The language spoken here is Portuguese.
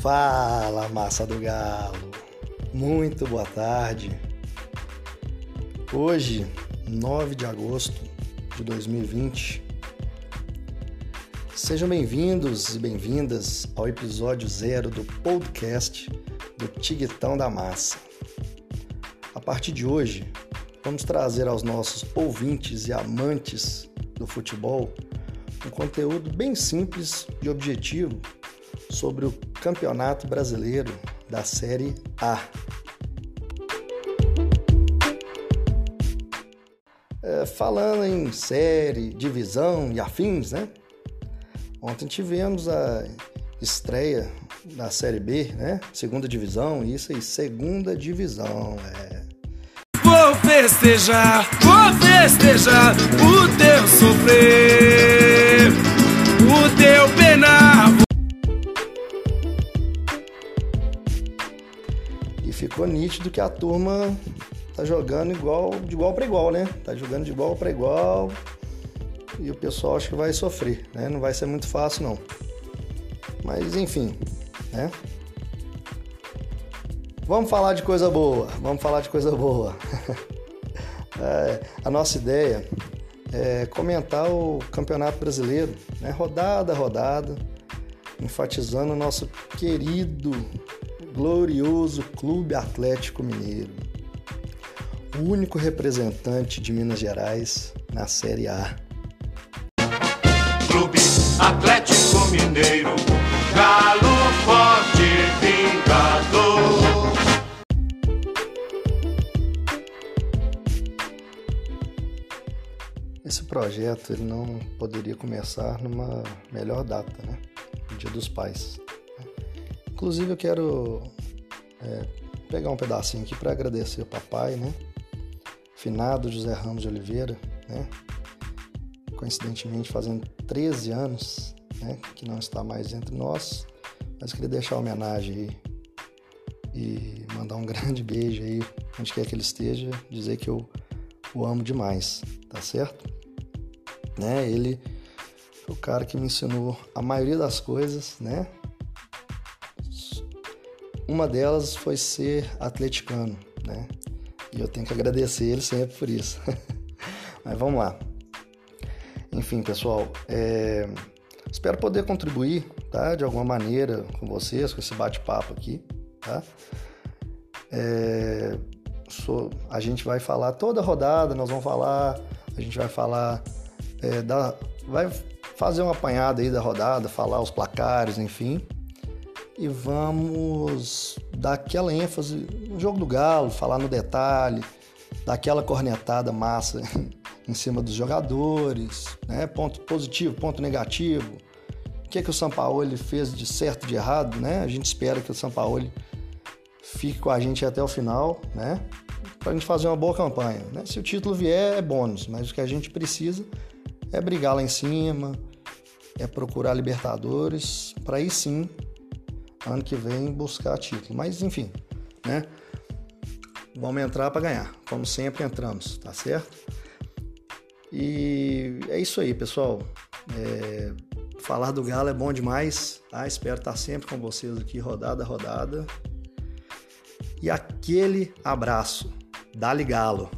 Fala, massa do galo. Muito boa tarde. Hoje, 9 de agosto de 2020. Sejam bem-vindos e bem-vindas ao episódio zero do podcast do Tiguetão da Massa. A partir de hoje, vamos trazer aos nossos ouvintes e amantes do futebol um conteúdo bem simples e objetivo sobre o Campeonato Brasileiro da Série A. É, falando em série, divisão e afins, né? Ontem tivemos a estreia da Série B, né? Segunda divisão, isso aí, segunda divisão, é. Vou festejar, vou festejar o teu sofrer, ficou nítido que a turma tá jogando igual, de igual para igual, né? Tá jogando de igual para igual e o pessoal acho que vai sofrer, né? Não vai ser muito fácil não. Mas enfim, né? Vamos falar de coisa boa, vamos falar de coisa boa. é, a nossa ideia é comentar o Campeonato Brasileiro, né? rodada rodada, enfatizando o nosso querido glorioso Clube Atlético Mineiro, o único representante de Minas Gerais na Série A. Clube Atlético Mineiro, galo forte vingador. Esse projeto ele não poderia começar numa melhor data, né? O Dia dos Pais. Inclusive eu quero é, pegar um pedacinho aqui para agradecer o papai, né? Finado José Ramos de Oliveira, né? Coincidentemente fazendo 13 anos, né? Que não está mais entre nós, mas queria deixar homenagem aí e mandar um grande beijo aí, onde quer que ele esteja, dizer que eu o amo demais, tá certo? Né? Ele foi o cara que me ensinou a maioria das coisas, né? Uma delas foi ser atleticano, né? E eu tenho que agradecer ele sempre por isso. Mas vamos lá. Enfim, pessoal, é... espero poder contribuir, tá? De alguma maneira com vocês, com esse bate-papo aqui, tá? É... A gente vai falar toda a rodada, nós vamos falar, a gente vai falar é, da... vai fazer um apanhado aí da rodada, falar os placares, enfim e vamos dar aquela ênfase no jogo do Galo, falar no detalhe, dar aquela cornetada massa em cima dos jogadores, né? ponto positivo, ponto negativo, o que, é que o São Paulo fez de certo de errado, né? A gente espera que o São Paulo fique com a gente até o final, né? Para a gente fazer uma boa campanha. Né? Se o título vier, é bônus, mas o que a gente precisa é brigar lá em cima, é procurar Libertadores, para aí sim ano que vem buscar título. Mas enfim, né? Vamos entrar para ganhar. Como sempre entramos, tá certo? E é isso aí, pessoal. É... Falar do Galo é bom demais. Tá? Espero estar sempre com vocês aqui, rodada rodada. E aquele abraço. Dá-lhe Galo!